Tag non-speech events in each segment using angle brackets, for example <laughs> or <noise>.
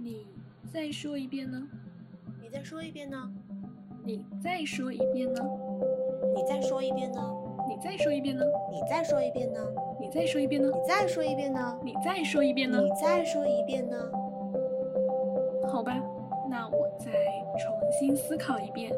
你再说一遍呢？你再说一遍呢？你再说一遍呢？你再说一遍呢？你再说一遍呢？你再说一遍呢？你再说一遍呢？你再说一遍呢？你再说一遍呢？你再说一遍呢？好吧，那我再重新思考一遍。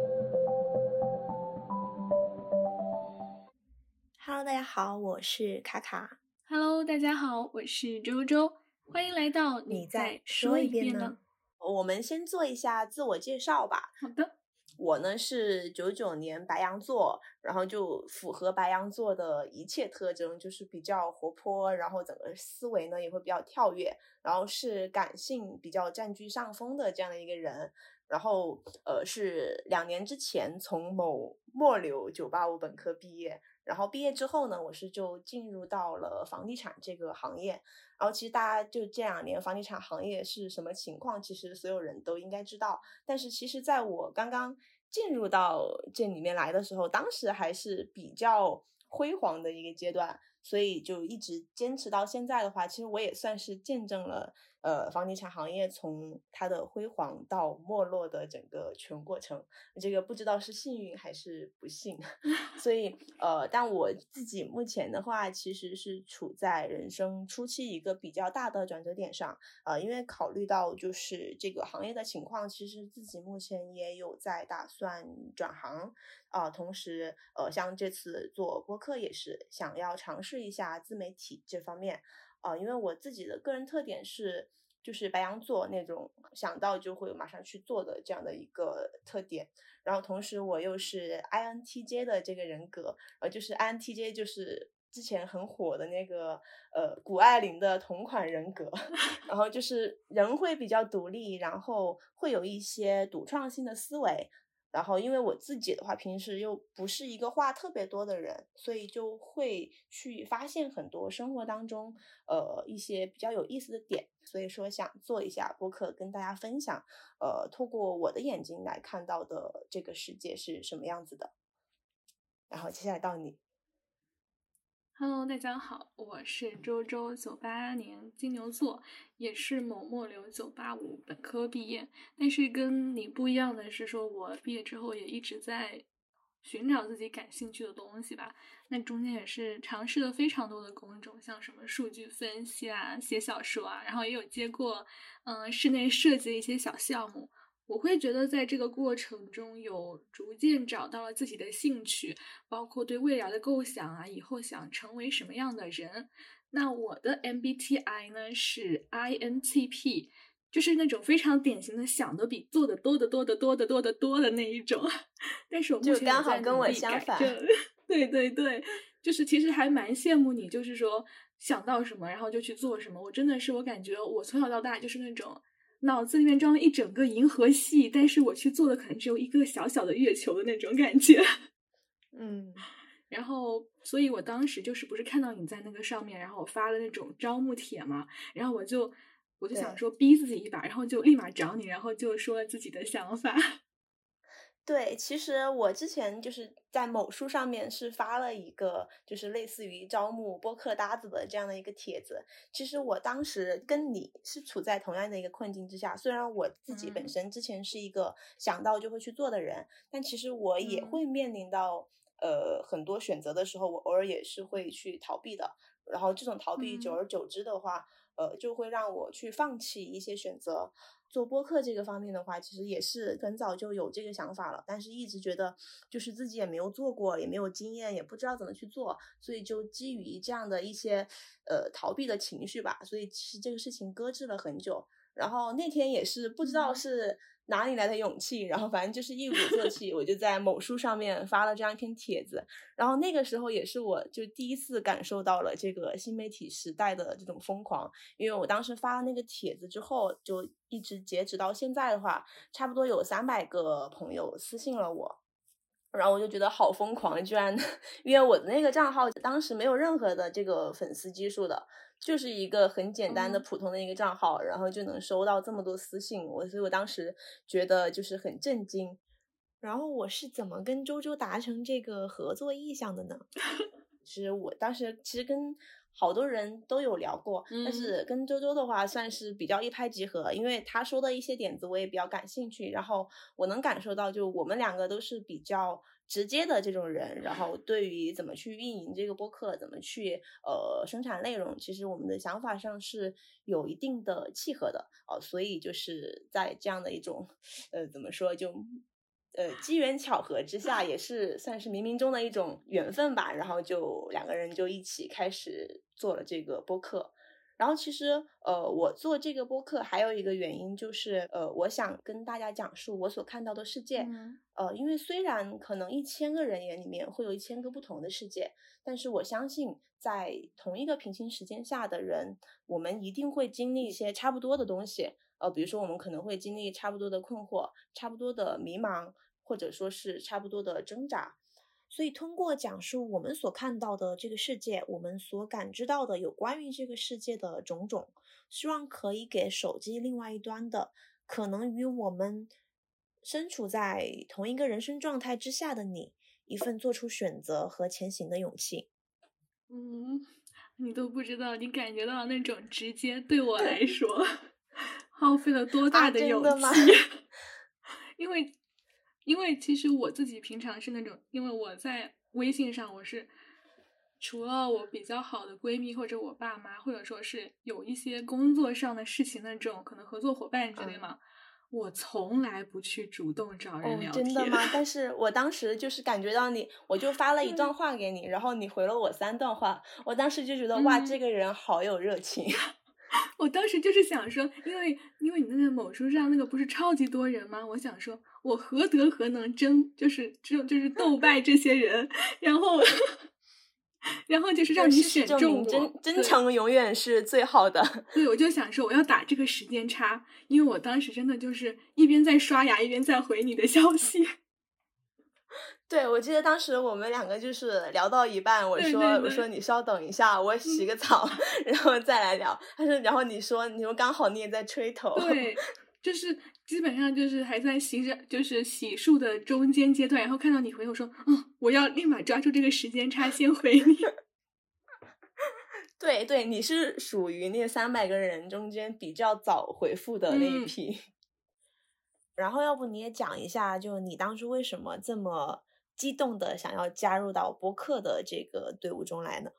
Hello，大家好，我是卡卡。Hello，大家好，我是周周，欢迎来到你再再说一一遍呢呢？我们先做一下自我介绍吧。好的，我呢是九九年白羊座，然后就符合白羊座的一切特征，就是比较活泼，然后整个思维呢也会比较跳跃，然后是感性比较占据上风的这样的一个人。然后呃是两年之前从某末流九八五本科毕业，然后毕业之后呢，我是就进入到了房地产这个行业。然后其实大家就这两年房地产行业是什么情况，其实所有人都应该知道。但是其实在我刚刚进入到这里面来的时候，当时还是比较辉煌的一个阶段，所以就一直坚持到现在的话，其实我也算是见证了呃房地产行业从它的辉煌到没落的整个全过程。这个不知道是幸运还是不幸，<laughs> 所 <laughs> 以呃，但我自己目前的话，其实是处在人生初期一个比较大的转折点上。呃，因为考虑到就是这个行业的情况，其实自己目前也有在打算转行啊、同时呃，像这次做播客也是想要尝试一下自媒体这方面啊、因为我自己的个人特点是。就是白羊座那种想到就会马上去做的这样的一个特点，然后同时我又是 INTJ 的这个人格，呃，就是 INTJ 就是之前很火的那个呃谷爱凌的同款人格，<laughs> 然后就是人会比较独立，然后会有一些独创性的思维。然后，因为我自己的话，平时又不是一个话特别多的人，所以就会去发现很多生活当中，呃，一些比较有意思的点。所以说，想做一下播客，跟大家分享，呃，透过我的眼睛来看到的这个世界是什么样子的。然后接下来到你，Hello，大家好，我是周周，九八年金牛座，也是某末流九八五本科毕业。但是跟你不一样的是，说我毕业之后也一直在寻找自己感兴趣的东西吧。那中间也是尝试了非常多的工种，像什么数据分析啊、写小说啊，然后也有接过嗯、室内设计的一些小项目。我会觉得在这个过程中有逐渐找到了自己的兴趣，包括对未来的构想啊，以后想成为什么样的人。那我的 MBTI 呢是 INTP，就是那种非常典型的想的比做的多得多得多得多得多的那一种。<laughs> 但是我目就前也刚好跟我相反 <laughs> 对对对，就是其实还蛮羡慕你，就是说想到什么然后就去做什么。我真的是我感觉我从小到大就是那种。脑子里面装了一整个银河系，但是我去做的可能只有一个小小的月球的那种感觉。<laughs> 嗯，然后，所以我当时就是不是看到你在那个上面，然后我发了那种招募帖嘛，然后我就我就想说逼自己一把，然后就立马找你，然后就说了自己的想法。对，其实我之前就是在某书上面是发了一个，就是类似于招募播客搭子的这样的一个帖子。其实我当时跟你是处在同样的一个困境之下，虽然我自己本嗯身之前是一个想到就会去做的人，但其实我也嗯会面临到呃很多选择的时候，我偶尔也是会去逃避的。然后这种逃避，久嗯而久之的话，呃，就会让我去放弃一些选择。做播客这个方面的话，其实也是很早就有这个想法了，但是一直觉得就是自己也没有做过，也没有经验，也不知道怎么去做，所以就基于这样的一些呃逃避的情绪吧，所以其实这个事情搁置了很久。然后那天也是不知道是哪里来的勇气，然后反正就是一鼓作气，我就在某书上面发了这样一篇帖子。然后那个时候也是我就第一次感受到了这个新媒体时代的这种疯狂，因为我当时发了那个帖子之后，就一直截止到现在的话，差不多有三百个朋友私信了我。然后我就觉得好疯狂，居然 <laughs> 因为我的那个账号当时没有任何的这个粉丝基数的，就是一个很简单的嗯普通的一个账号，然后就能收到这么多私信，我所以我当时觉得就是很震惊。然后我是怎么跟周周达成这个合作意向的呢？<laughs> 其实我当时其实跟好多人都有聊过，但嗯是跟周周的话算是比较一拍即合，因为他说的一些点子我也比较感兴趣，然后我能感受到，就我们两个都是比较直接的这种人，然后对于怎么去运营这个播客，怎么去呃生产内容，其实我们的想法上是有一定的契合的哦、所以就是在这样的一种呃怎么说就。呃，机缘巧合之下，也是算是冥冥中的一种缘分吧。然后就两个人就一起开始做了这个播客。然后其实，呃，我做这个播客还有一个原因就是，呃，我想跟大家讲述我所看到的世界。嗯呃，因为虽然可能一千个人眼里面会有一千个不同的世界，但是我相信在同一个平行时间下的人，我们一定会经历一些差不多的东西。呃，比如说我们可能会经历差不多的困惑、差不多的迷茫，或者说是差不多的挣扎。所以，通过讲述我们所看到的这个世界，我们所感知到的有关于这个世界的种种，希望可以给手机另外一端的，可能与我们身处在同一个人生状态之下的你，一份做出选择和前行的勇气。嗯，你都不知道，你感觉到那种直接，对我来说 <laughs> 耗费了多大的勇气。<laughs> 因为，因为其实我自己平常是那种，因为我在微信上我是。除了我比较好的闺蜜或者我爸妈，或者说是有一些工作上的事情的这种可能合作伙伴之类嗯嘛，我从来不去主动找人哦聊，天。真的吗？<laughs> 但是我当时就是感觉到你，我就发了一嗯段话给你，然后你回了我三段话，我当时就觉得哇，嗯这个人好有热情。我当时就是想说，因为因为你那个某书上那个不是超级多人吗？我想说，我何德何能争，就是这种就是斗败这些人，然后 <laughs> 然后就是让你选中我，真真诚永远是最好的。对，我就想说我要打这个时间差，因为我当时真的就是一边在刷牙一边在回你的消息。对，我记得当时我们两个就是聊到一半，我说我说你稍等一下，我洗个澡，然后再来聊。他说，然后你说你说刚好你也在吹头。对，<laughs> 就是基本上就是还在洗着，就是洗漱的中间阶段，然后看到你回我说，嗯，我要立马抓住这个时间差先回你。<laughs> 对对，你是属于那三百个人中间比较早回复的那一嗯批。<laughs> 然后，要不你也讲一下，就你当初为什么这么激动的想要加入到播客的这个队伍中来呢？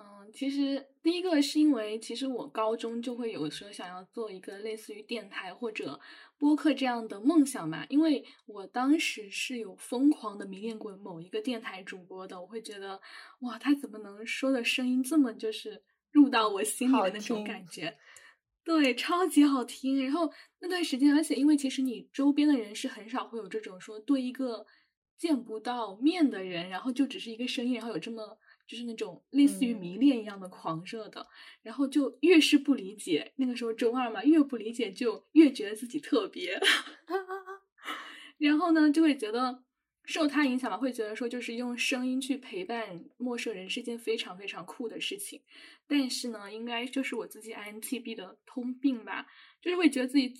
嗯，其实第一个是因为，其实我高中就会有说想要做一个类似于电台或者播客这样的梦想嘛，因为我当时是有疯狂的迷恋过某一个电台主播的，我会觉得哇，他怎么能说的声音这么就是入到我心里的那种感觉。对，超级好听。然后那段时间，而且因为其实你周边的人是很少会有这种说对一个见不到面的人，然后就只是一个声音，然后有这么就是那种类似于迷嗯恋一样的狂热的，然后就越是不理解，那个时候中二嘛，越不理解就越觉得自己特别，<laughs> 然后呢就会觉得受他影响吧，会觉得说就是用声音去陪伴陌生人是件非常非常酷的事情。但是呢，应该就是我自己 INTP 的通病吧，就是会觉得自己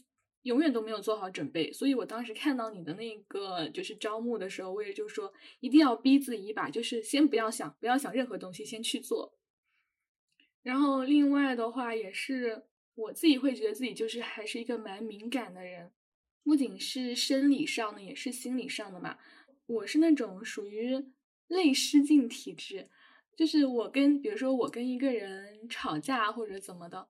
永远都没有做好准备。所以我当时看到你的那个就是招募的时候，我也就说一定要逼自己一把，就是先不要想，不要想任何东西，先去做。然后另外的话，也是我自己会觉得自己就是还是一个蛮敏感的人，不仅是生理上的，也是心理上的嘛。我是那种属于泪失禁体质，就是我跟比如说我跟一个人吵架或者怎么的，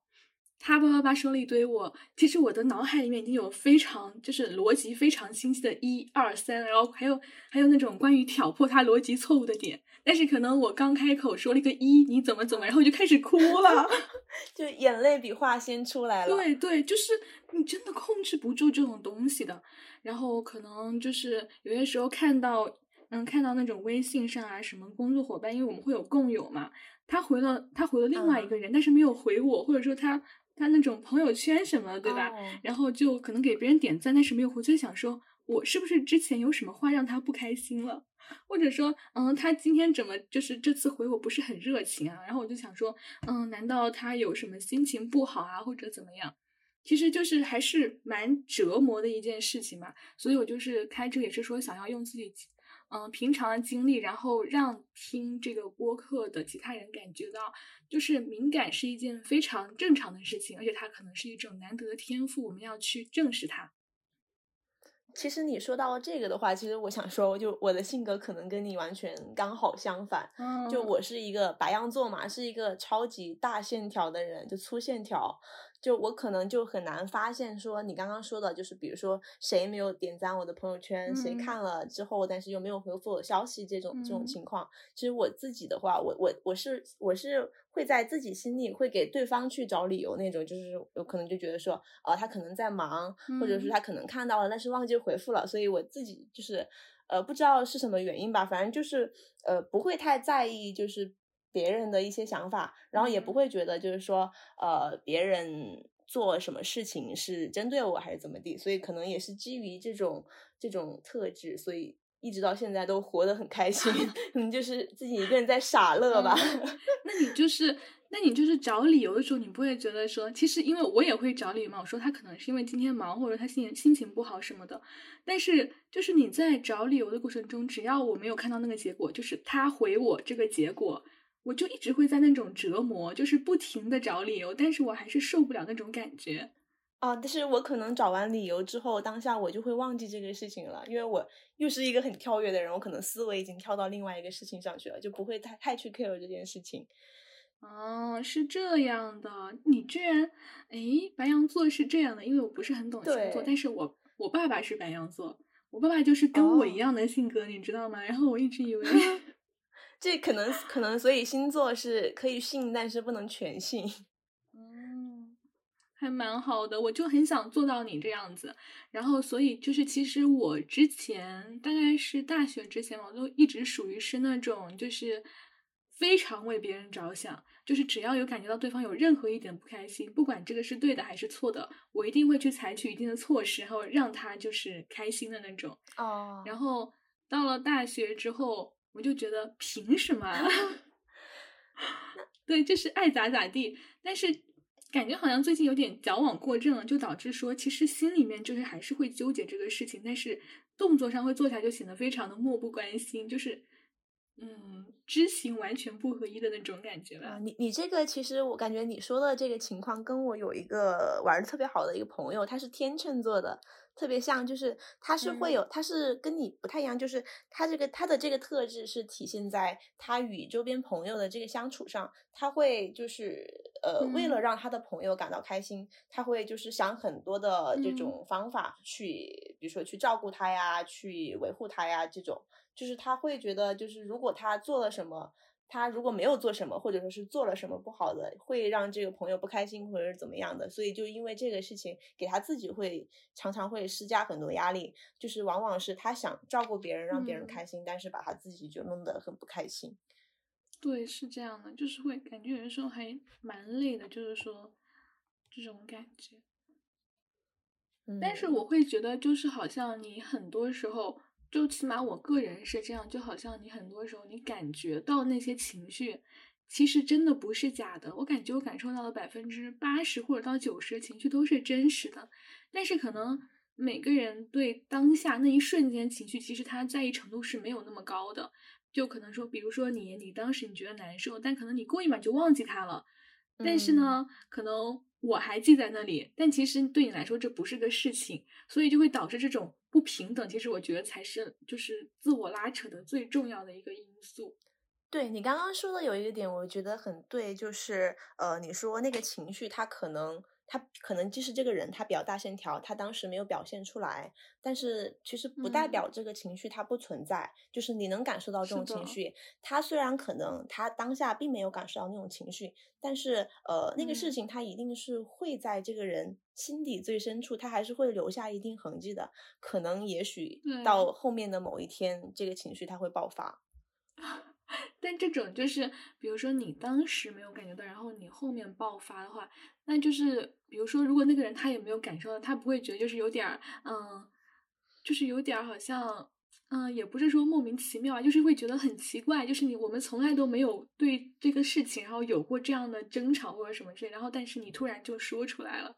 他叭叭叭说了一堆我，其实我的脑海里面已经有非常就是逻辑非常清晰的一二三，然后还有还有那种关于挑破他逻辑错误的点，但是可能我刚开口说了一个一，你怎么怎么，然后我就开始哭了。<laughs> 就眼泪比话先出来了。对对，就是你真的控制不住这种东西的。然后可能就是有些时候看到，嗯，看到那种微信上啊，什么工作伙伴，因为我们会有共有嘛，他回了他回了另外一个人，但是没有回我，或者说他他那种朋友圈什么，对吧？哦然后就可能给别人点赞，但是没有回，就想说我是不是之前有什么话让他不开心了？或者说，嗯，他今天怎么就是这次回我不是很热情啊？然后我就想说，嗯，难道他有什么心情不好啊，或者怎么样？其实就是还是蛮折磨的一件事情嘛。所以我就是开车也是说想要用自己嗯平常的经历，然后让听这个播客的其他人感觉到，就是敏感是一件非常正常的事情，而且它可能是一种难得的天赋，我们要去正视它。其实你说到这个的话，其实我想说，就我的性格可能跟你完全刚好相反。嗯，就我是一个白羊座嘛，是一个超级大线条的人，就粗线条。就我可能就很难发现说你刚刚说的，就是比如说谁没有点赞我的朋友圈，谁看了之后，但是又没有回复我消息这种这种情况。其实我自己的话，我我我是我是会在自己心里会给对方去找理由那种，就是有可能就觉得说，呃，他可能在忙，或者是他可能看到了，但是忘记回复了，所以我自己就是呃不知道是什么原因吧，反正就是呃不会太在意，就是。别人的一些想法，然后也不会觉得就是说，呃，别人做什么事情是针对我还是怎么地，所以可能也是基于这种这种特质，所以一直到现在都活得很开心，<laughs> 可能就是自己一个人在傻乐吧。<laughs> 那你就是，那你就是找理由的时候，你不会觉得说，其实因为我也会找理由嘛，我说他可能是因为今天忙，或者他心情心情不好什么的，但是就是你在找理由的过程中，只要我没有看到那个结果，就是他回我这个结果。我就一直会在那种折磨，就是不停的找理由，但是我还是受不了那种感觉啊。但是我可能找完理由之后，当下我就会忘记这个事情了，因为我又是一个很跳跃的人，我可能思维已经跳到另外一个事情上去了，就不会太太去 care 这件事情。哦，是这样的，你居然哎，白羊座是这样的，因为我不是很懂星座，但是我我爸爸是白羊座，我爸爸就是跟我一样的性格，你知道吗？然后我一直以为。这可能可能，所以星座是可以信，但是不能全信。嗯，还蛮好的，我就很想做到你这样子。然后，所以就是，其实我之前大概是大学之前，我都一直属于是那种，就是非常为别人着想，就是只要有感觉到对方有任何一点不开心，不管这个是对的还是错的，我一定会去采取一定的措施，然后让他就是开心的那种。哦。然后到了大学之后。我就觉得凭什么？<laughs> 对，就是爱咋咋地。但是感觉好像最近有点矫枉过正了，就导致说，其实心里面就是还是会纠结这个事情，但是动作上会做起来就显得非常的漠不关心，就是嗯，知行完全不合一的那种感觉吧。你你这个其实我感觉你说的这个情况，跟我有一个玩的特别好的一个朋友，他是天秤座的。特别像，就是他是会有，他是跟你不太一样，就是他这个他的这个特质是体现在他与周边朋友的这个相处上，他会就是呃，为了让他的朋友感到开心，他会就是想很多的这种方法去，比如说去照顾他呀，去维护他呀，这种。就是他会觉得，就是如果他做了什么。他如果没有做什么，或者说是做了什么不好的，会让这个朋友不开心，或者是怎么样的，所以就因为这个事情，给他自己会常常会施加很多压力，就是往往是他想照顾别人，让别人开心，但是把他自己就弄得很不开心。对，是这样的，就是会感觉有的时候还蛮累的，就是说这种感觉。但是我会觉得，就是好像你很多时候。就起码我个人是这样，就好像你很多时候你感觉到那些情绪，其实真的不是假的。我感觉我感受到了百分之八十或者到九十的情绪都是真实的，但是可能每个人对当下那一瞬间情绪，其实他在意程度是没有那么高的。就可能说，比如说你，你当时你觉得难受，但可能你过一秒就忘记他了。但是呢，可能我还记在那里，但其实对你来说这不是个事情，所以就会导致这种。不平等，其实我觉得才是就是自我拉扯的最重要的一个因素。对你刚刚说的有一个点，我觉得很对，就是呃，你说那个情绪，他可能。他可能即使这个人他比较大线条，他当时没有表现出来，但是其实不代表这个情绪它不存在。就是你能感受到这种情绪，他虽然可能他当下并没有感受到那种情绪，但是呃那个事情他一定是会在这个人心底最深处，他还是会留下一定痕迹的。可能也许到后面的某一天，这个情绪他会爆发。<laughs> 但这种就是，比如说你当时没有感觉到，然后你后面爆发的话，那就是，比如说如果那个人他也没有感受到，他不会觉得就是有点儿，嗯，就是有点儿好像，嗯，也不是说莫名其妙啊，就是会觉得很奇怪，就是你我们从来都没有对这个事情然后有过这样的争吵或者什么之类，然后但是你突然就说出来了，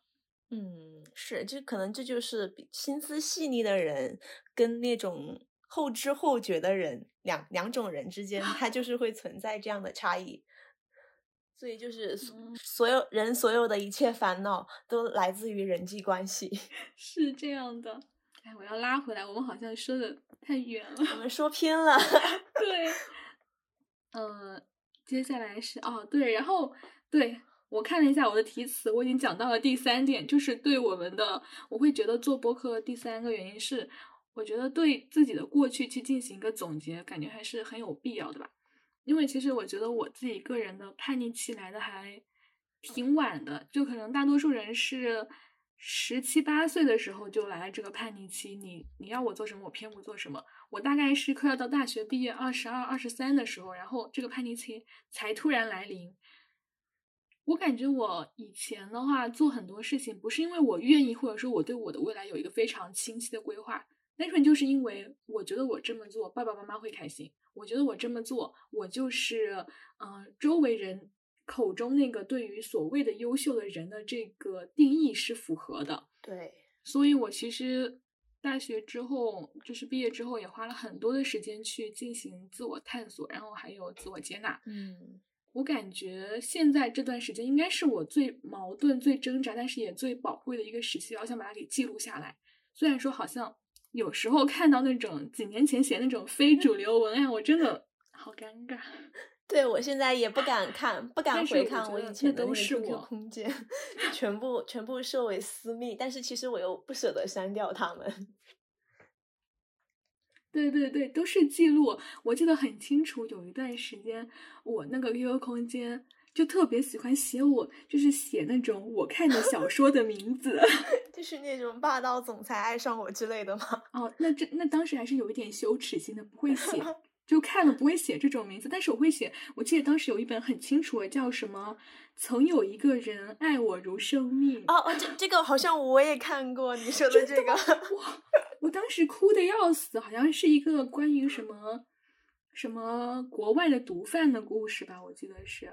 嗯，是，就可能这就是心思细腻的人跟那种。后知后觉的人，两两种人之间，他 <laughs> 就是会存在这样的差异。所以就是所有人所有的一切烦恼都来自于人际关系，<laughs> 是这样的。哎，我要拉回来，我们好像说的太远了，我们说偏了。<laughs> 对，呃，接下来是哦，对，然后对我看了一下我的题词，我已经讲到了第三点，就是对我们的，我会觉得做播客第三个原因是，我觉得对自己的过去去进行一个总结，感觉还是很有必要的吧。因为其实我觉得我自己个人的叛逆期来的还挺晚的，就可能大多数人是十七八岁的时候就来了这个叛逆期。你你要我做什么，我偏不做什么。我大概是快要到大学毕业二十二、二十三的时候，然后这个叛逆期才突然来临。我感觉我以前的话做很多事情，不是因为我愿意，或者说我对我的未来有一个非常清晰的规划。单纯就是因为我觉得我这么做，爸爸妈妈会开心。我觉得我这么做，我就是，嗯，周围人口中那个对于所谓的优秀的人的这个定义是符合的。对，所以我其实大学之后，就是毕业之后，也花了很多的时间去进行自我探索，然后还有自我接纳。嗯，我感觉现在这段时间应该是我最矛盾、最挣扎，但是也最宝贵的一个时期，我想把它给记录下来。虽然说好像。有时候看到那种几年前写那种非主流文案，我真的好尴尬。对我现在也不敢看，不敢回看我以前的那个 QQ 空间，全部全部设为私密。但是其实我又不舍得删掉它们。<laughs> 对对对，都是记录。我记得很清楚，有一段时间我那个 QQ 空间。就特别喜欢写我，就是写那种我看的小说的名字，<laughs> 就是那种霸道总裁爱上我之类的吗？<laughs> 哦，那这那当时还是有一点羞耻心的，不会写，就看了不会写这种名字，但是我会写。我记得当时有一本很清楚的，叫什么？曾有一个人爱我如生命。哦哦，这这个好像我也看过你说的这个。哇，我当时哭的要死，好像是一个关于什么什么国外的毒贩的故事吧，我记得是。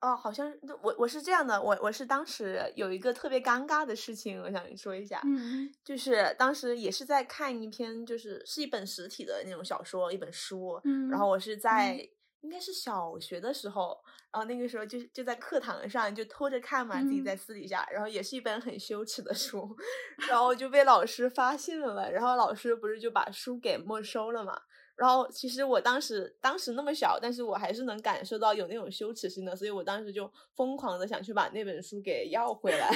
哦，好像我我是这样的，我我是当时有一个特别尴尬的事情，我想说一下，嗯，就是当时也是在看一篇，就是是一本实体的那种小说，一本书，嗯，然后我是在应该是小学的时候，然后那个时候就就在课堂上就偷着看嘛，自己在私底下，然后也是一本很羞耻的书，<laughs> 然后就被老师发现了，然后老师不是就把书给没收了嘛。然后其实我当时当时那么小，但是我还是能感受到有那种羞耻心的，所以我当时就疯狂的想去把那本书给要回来。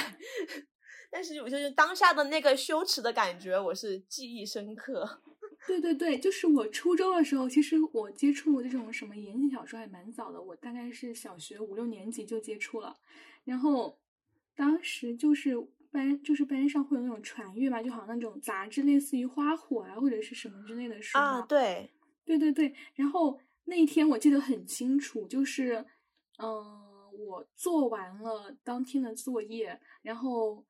<laughs> 但是我就是当下的那个羞耻的感觉，我是记忆深刻。<laughs> 对对对，就是我初中的时候，其实我接触这种什么言情小说还蛮早的，我大概是小学五六年级就接触了。然后当时就是班就是班上会有那种传阅嘛，就好像那种杂志，类似于花火啊或者是什么之类的书啊，对。对对对，然后那一天我记得很清楚，就是，嗯，我做完了当天的作业，然后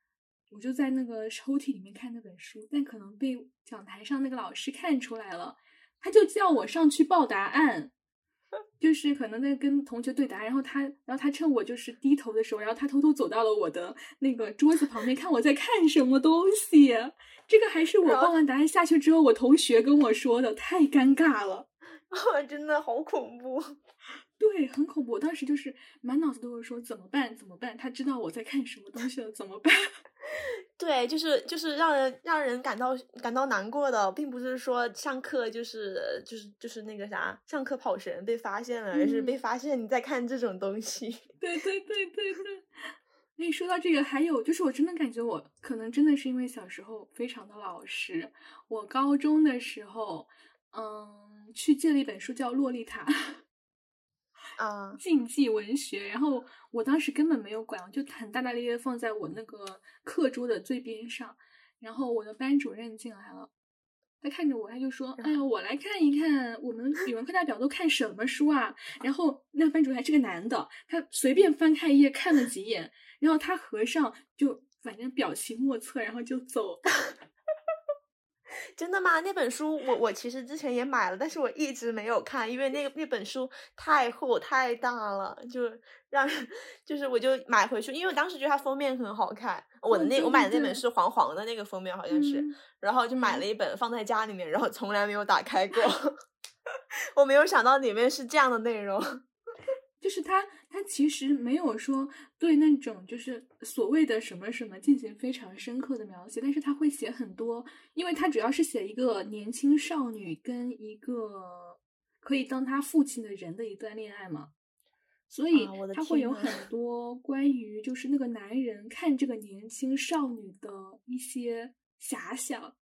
我就在那个抽屉里面看那本书，但可能被讲台上那个老师看出来了，他就叫我上去报答案，就是可能在跟同学对答，然后他，然后他趁我就是低头的时候，然后他偷偷走到了我的那个桌子旁边，看我在看什么东西。这个还是我报完答案下去之后，我同学跟我说的，太尴尬了，<laughs> 真的好恐怖，对，很恐怖。当时就是满脑子都是说怎么办？怎么办？他知道我在看什么东西了，怎么办？<laughs> 对，就是就是让人让人感到感到难过的，并不是说上课就是就是就是那个啥，上课跑神被发现了，而是被发现你在看这种东西。对对对对对。哎，说到这个，还有就是，我真的感觉我可能真的是因为小时候非常的老实。我高中的时候，嗯，去借了一本书叫《洛丽塔》，啊，禁忌文学。然后我当时根本没有管，我就很大大咧咧放在我那个课桌的最边上。然后我的班主任进来了，他看着我，他就说：“哎呀，我来看一看我们语文课代表都看什么书啊？<laughs> ”然后那班主任还是个男的，他随便翻开一页看了几眼。然后他合上，就反正表情莫测，然后就走。真的吗？那本书我我其实之前也买了，但是我一直没有看，因为那个那本书太厚太大了，就让就是我就买回去，因为我当时觉得它封面很好看。我的那我买的那本是黄黄的那个封面好像是，然后就买了一本放在家里面，然后从来没有打开过。<laughs> 我没有想到里面是这样的内容。就是他，他其实没有说对那种就是所谓的什么什么进行非常深刻的描写，但是他会写很多，因为他主要是写一个年轻少女跟一个可以当他父亲的人的一段恋爱嘛，所以他会有很多关于就是那个男人看这个年轻少女的一些遐想，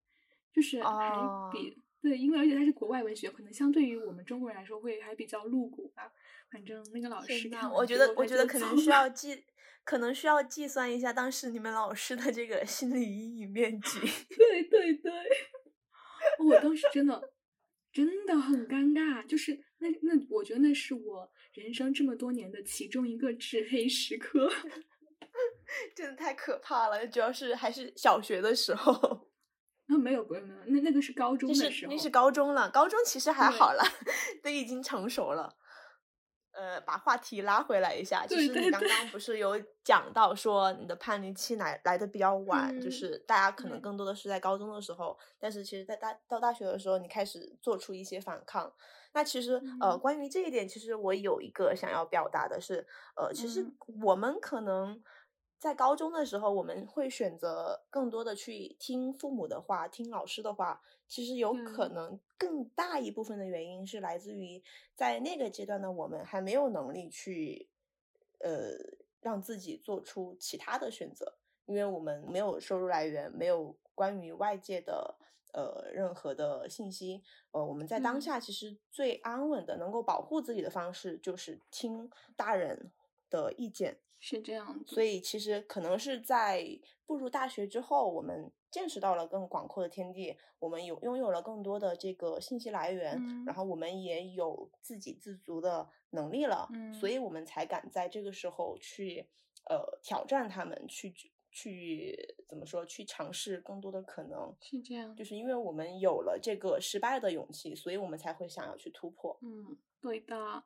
就是还比对，因为而且他是国外文学，可能相对于我们中国人来说会还比较露骨吧。反正那个老师，我觉得，我觉得可能需要计，可能需要计算一下当时你们老师的这个心理阴影面积。<laughs> 对对对，我当时真的真的很尴尬，就是那那，我觉得那是我人生这么多年的其中一个至黑时刻，<laughs> 真的太可怕了。主要是还是小学的时候，<laughs> 那没有没有没有，那那个是高中的时候，那是高中了，高中其实还好了，都已经成熟了。呃，把话题拉回来一下，就是你刚刚不是有讲到说你的叛逆期来来的比较晚，就是大家可能更多的是在高中的时候，但是其实，在大到大学的时候，你开始做出一些反抗。那其实，呃，关于这一点，其实我有一个想要表达的是，呃，其实我们可能。在高中的时候，我们会选择更多的去听父母的话，听老师的话。其实有可能更大一部分的原因是来自于在那个阶段的我们还没有能力去，呃，让自己做出其他的选择，因为我们没有收入来源，没有关于外界的呃任何的信息。呃，我们在当下其实最安稳的、能够保护自己的方式就是听大人的意见。是这样，所以其实可能是在步入大学之后，我们见识到了更广阔的天地，我们有拥有了更多的这个信息来源，然后我们也有自给自足的能力了，所以我们才敢在这个时候去呃挑战他们，去去怎么说，去尝试更多的可能。是这样，就是因为我们有了这个失败的勇气，所以我们才会想要去突破。嗯，对的。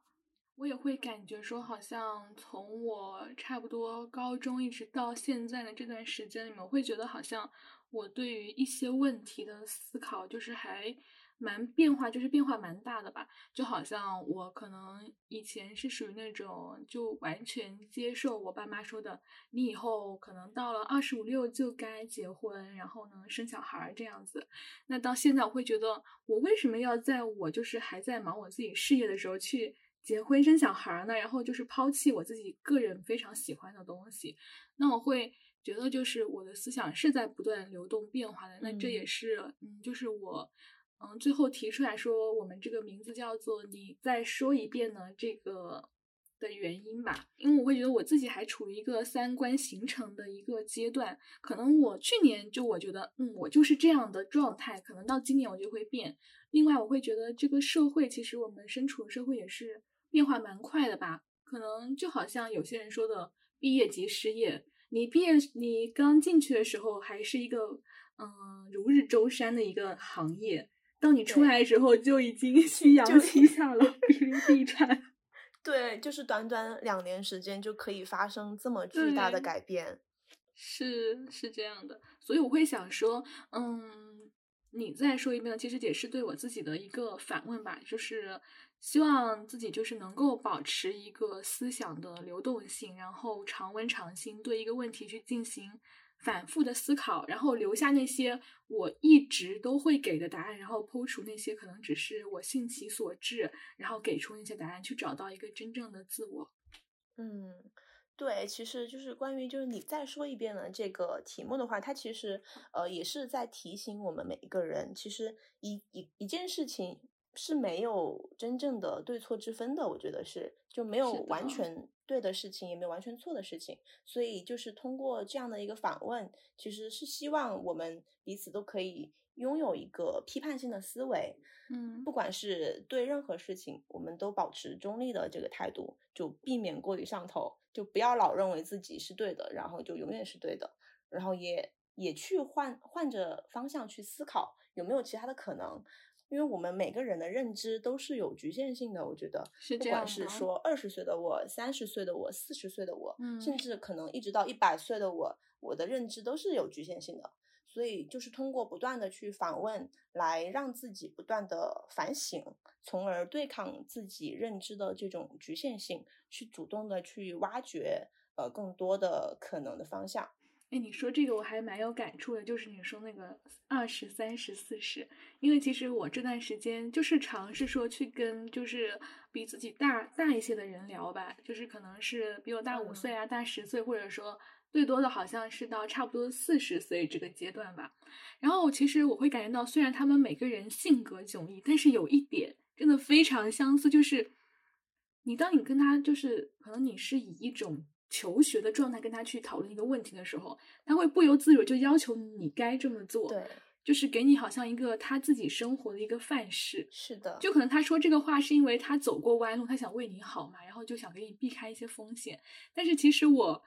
我也会感觉说，好像从我差不多高中一直到现在的这段时间里面，我会觉得好像我对于一些问题的思考，就是还蛮变化，就是变化蛮大的吧。就好像我可能以前是属于那种就完全接受我爸妈说的，你以后可能到了二十五六就该结婚，然后呢生小孩这样子。那到现在，我会觉得我为什么要在我就是还在忙我自己事业的时候去。结婚生小孩呢，然后就是抛弃我自己个人非常喜欢的东西，那我会觉得就是我的思想是在不断流动变化的。那这也是嗯，就是我嗯最后提出来说我们这个名字叫做“你再说一遍呢”这个的原因吧。因为我会觉得我自己还处于一个三观形成的一个阶段，可能我去年就我觉得嗯我就是这样的状态，可能到今年我就会变。另外我会觉得这个社会其实我们身处的社会也是。变化蛮快的吧？可能就好像有些人说的“毕业即失业”。你毕业，你刚进去的时候还是一个嗯如日中山的一个行业，到你出来的时候就已经 <laughs> 夕阳西下了，比如地产。<laughs> 对，就是短短两年时间就可以发生这么巨大的改变。是是这样的，所以我会想说，嗯，你再说一遍，其实也是对我自己的一个反问吧，就是。希望自己就是能够保持一个思想的流动性，然后常温常新，对一个问题去进行反复的思考，然后留下那些我一直都会给的答案，然后抛除那些可能只是我兴其所至，然后给出那些答案，去找到一个真正的自我。嗯，对，其实就是关于就是你再说一遍的这个题目的话，它其实呃也是在提醒我们每一个人，其实一一一件事情。是没有真正的对错之分的，我觉得是就没有完全对的事情，也没有完全错的事情。所以就是通过这样的一个访问，其实是希望我们彼此都可以拥有一个批判性的思维。嗯，不管是对任何事情，我们都保持中立的这个态度，就避免过于上头，就不要老认为自己是对的，然后就永远是对的，然后也也去换换着方向去思考，有没有其他的可能？因为我们每个人的认知都是有局限性的，我觉得，是不管是说二十岁的我、三十岁的我、四十岁的我，嗯，甚至可能一直到一百岁的我，我的认知都是有局限性的。所以，就是通过不断的去访问，来让自己不断的反省，从而对抗自己认知的这种局限性，去主动的去挖掘呃更多的可能的方向。哎，你说这个我还蛮有感触的，就是你说那个二十三十四十，因为其实我这段时间就是尝试说去跟就是比自己大大一些的人聊吧，就是可能是比我大五岁啊、大十岁，或者说最多的好像是到差不多四十岁这个阶段吧。然后其实我会感觉到，虽然他们每个人性格迥异，但是有一点真的非常相似，就是你当你跟他就是可能你是以一种。求学的状态跟他去讨论一个问题的时候，他会不由自主就要求你该这么做，对，就是给你好像一个他自己生活的一个范式。是的，就可能他说这个话是因为他走过弯路，他想为你好嘛，然后就想给你避开一些风险。但是其实我。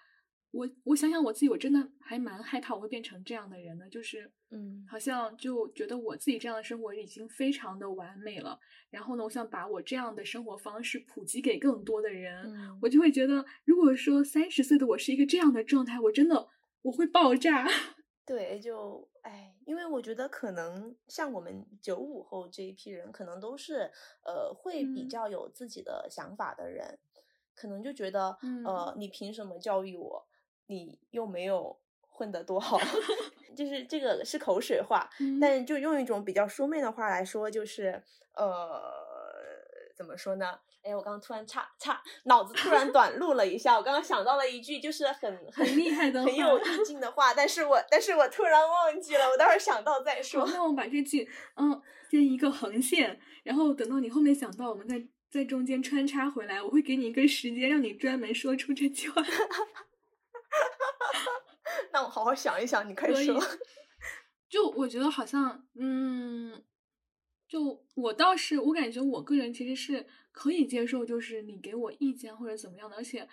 我我想想我自己，我真的还蛮害怕我会变成这样的人的，就是嗯，好像就觉得我自己这样的生活已经非常的完美了。然后呢，我想把我这样的生活方式普及给更多的人，我就会觉得，如果说三十岁的我是一个这样的状态，我真的我会爆炸。<laughs> 对，就哎，因为我觉得可能像我们九五后这一批人，可能都是呃会比较有自己的想法的人，可能就觉得呃，你凭什么教育我？你又没有混得多好，<laughs> 就是这个是口水话，但就用一种比较书面的话来说，就是呃，怎么说呢？哎，我刚刚突然差差脑子突然短路了一下，我刚刚想到了一句就是很很厉害的、很有意境的话，但是我但是我突然忘记了，我待会儿想到再说。那我把这句嗯建一个横线，然后等到你后面想到，我们再在中间穿插回来，我会给你一个时间，让你专门说出这句话。那我好好想一想，你快说。就我觉得好像，嗯，就我倒是，我感觉我个人其实是可以接受，就是你给我意见或者怎么样的，而且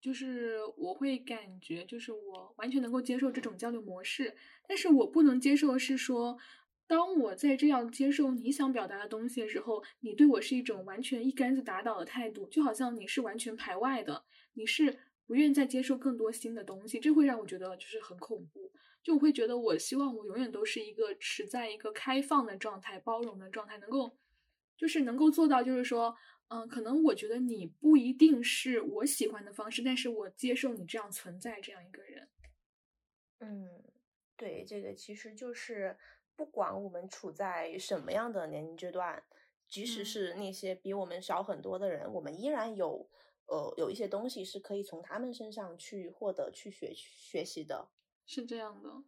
就是我会感觉，就是我完全能够接受这种交流模式。但是我不能接受的是说，当我在这样接受你想表达的东西的时候，你对我是一种完全一竿子打倒的态度，就好像你是完全排外的，你是。不愿再接受更多新的东西，这会让我觉得就是很恐怖。就我会觉得，我希望我永远都是一个持在一个开放的状态、包容的状态，能够就是能够做到，就是说，嗯，可能我觉得你不一定是我喜欢的方式，但是我接受你这样存在这样一个人。嗯，对，这个其实就是不管我们处在什么样的年龄阶段，即使是那些比我们小很多的人，我们依然有。呃，有一些东西是可以从他们身上去获得、去学学习的，是这样的。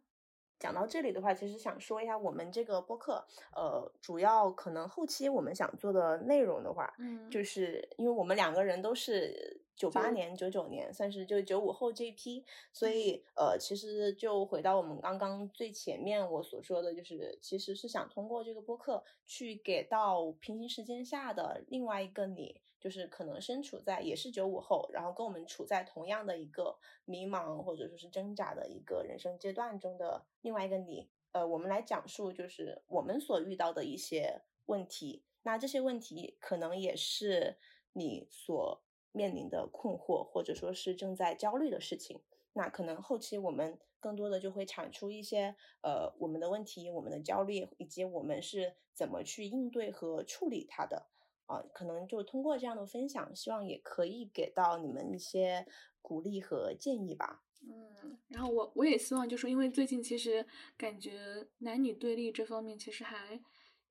讲到这里的话，其实想说一下我们这个播客，呃，主要可能后期我们想做的内容的话，嗯，就是因为我们两个人都是九八年、九九年，算是就九五后这一批，所以呃，其实就回到我们刚刚最前面我所说的，就是其实是想通过这个播客去给到平行时间下的另外一个你。就是可能身处在也是九五后，然后跟我们处在同样的一个迷茫或者说是挣扎的一个人生阶段中的另外一个你，呃，我们来讲述就是我们所遇到的一些问题。那这些问题可能也是你所面临的困惑，或者说是正在焦虑的事情。那可能后期我们更多的就会产出一些呃我们的问题、我们的焦虑，以及我们是怎么去应对和处理它的。啊，可能就通过这样的分享，希望也可以给到你们一些鼓励和建议吧。嗯，然后我我也希望，就是因为最近其实感觉男女对立这方面其实还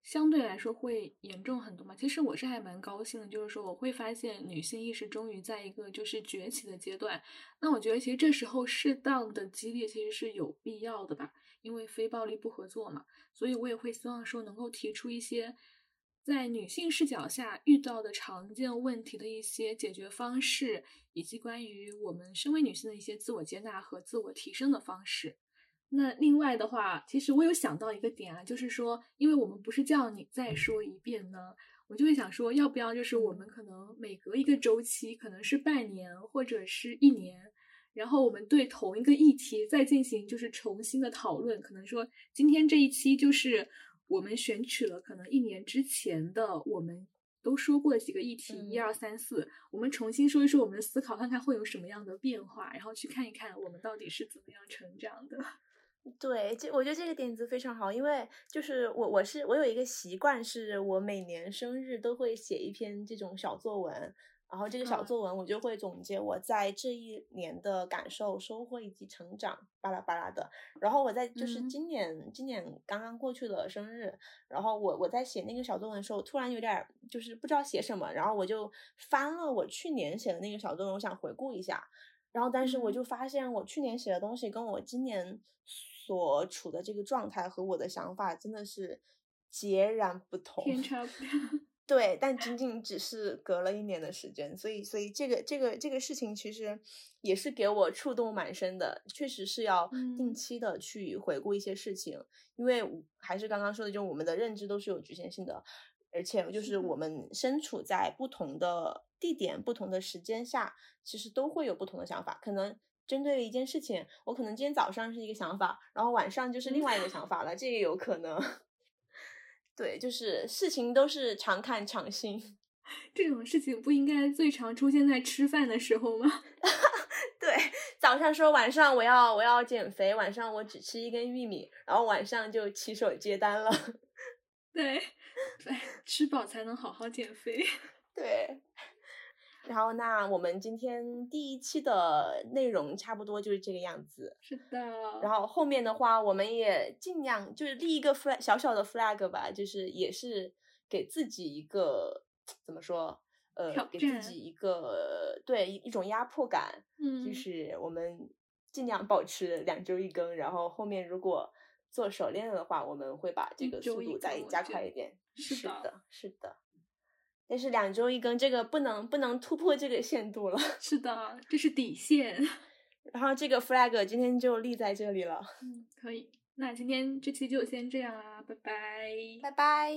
相对来说会严重很多嘛。其实我是还蛮高兴的，就是说我会发现女性意识终于在一个就是崛起的阶段。那我觉得其实这时候适当的激烈其实是有必要的吧，因为非暴力不合作嘛。所以我也会希望说能够提出一些。在女性视角下遇到的常见问题的一些解决方式，以及关于我们身为女性的一些自我接纳和自我提升的方式。那另外的话，其实我有想到一个点啊，就是说，因为我们不是叫你再说一遍呢，我就会想说，要不要就是我们可能每隔一个周期，可能是半年或者是一年，然后我们对同一个议题再进行就是重新的讨论，可能说今天这一期就是我们选取了可能一年之前的我们都说过的几个议题，一二三四，我们重新说一说我们的思考，看看会有什么样的变化，然后去看一看我们到底是怎么样成长的。对，这我觉得这个点子非常好，因为就是我我是我有一个习惯，是我每年生日都会写一篇这种小作文，然后这个小作文我就会总结我在这一年的感受、收获以及成长，巴拉巴拉的。然后我在就是今年今年刚刚过去的生日，然后我我在写那个小作文的时候，突然有点就是不知道写什么，然后我就翻了我去年写的那个小作文，我想回顾一下，然后但是我就发现我去年写的东西跟我今年。所处的这个状态和我的想法真的是截然不同，天差不 <laughs> 对，但仅仅只是隔了一年的时间，所以，所以这个这个这个事情其实也是给我触动蛮深的。确实是要定期的去回顾一些事情，因为还是刚刚说的，就我们的认知都是有局限性的，而且就是我们身处在不同的地点、不同的时间下，其实都会有不同的想法，可能。针对一件事情，我可能今天早上是一个想法，然后晚上就是另外一个想法了，这也有可能。对，就是事情都是常看常新。<laughs> 这种事情不应该最常出现在吃饭的时候吗？<laughs> 对，早上说晚上我要我要减肥，晚上我只吃一根玉米，然后晚上就起手接单了。<laughs> 对，对，吃饱才能好好减肥。对。然后，那我们今天第一期的内容差不多就是这个样子。是的。然后后面的话，我们也尽量就是立一个 flag 小小的 flag 吧，就是也是给自己一个怎么说，呃，给自己一个对一种压迫感。嗯。就是我们尽量保持两周一更，然后后面如果做熟练了的话，我们会把这个速度再加快一点。是的，是的。但是两周一更，这个不能不能突破这个限度了。<laughs> 是的，这是底线。<laughs> 然后这个 flag 今天就立在这里了。嗯，可以。那今天这期就先这样啦，拜拜，拜拜。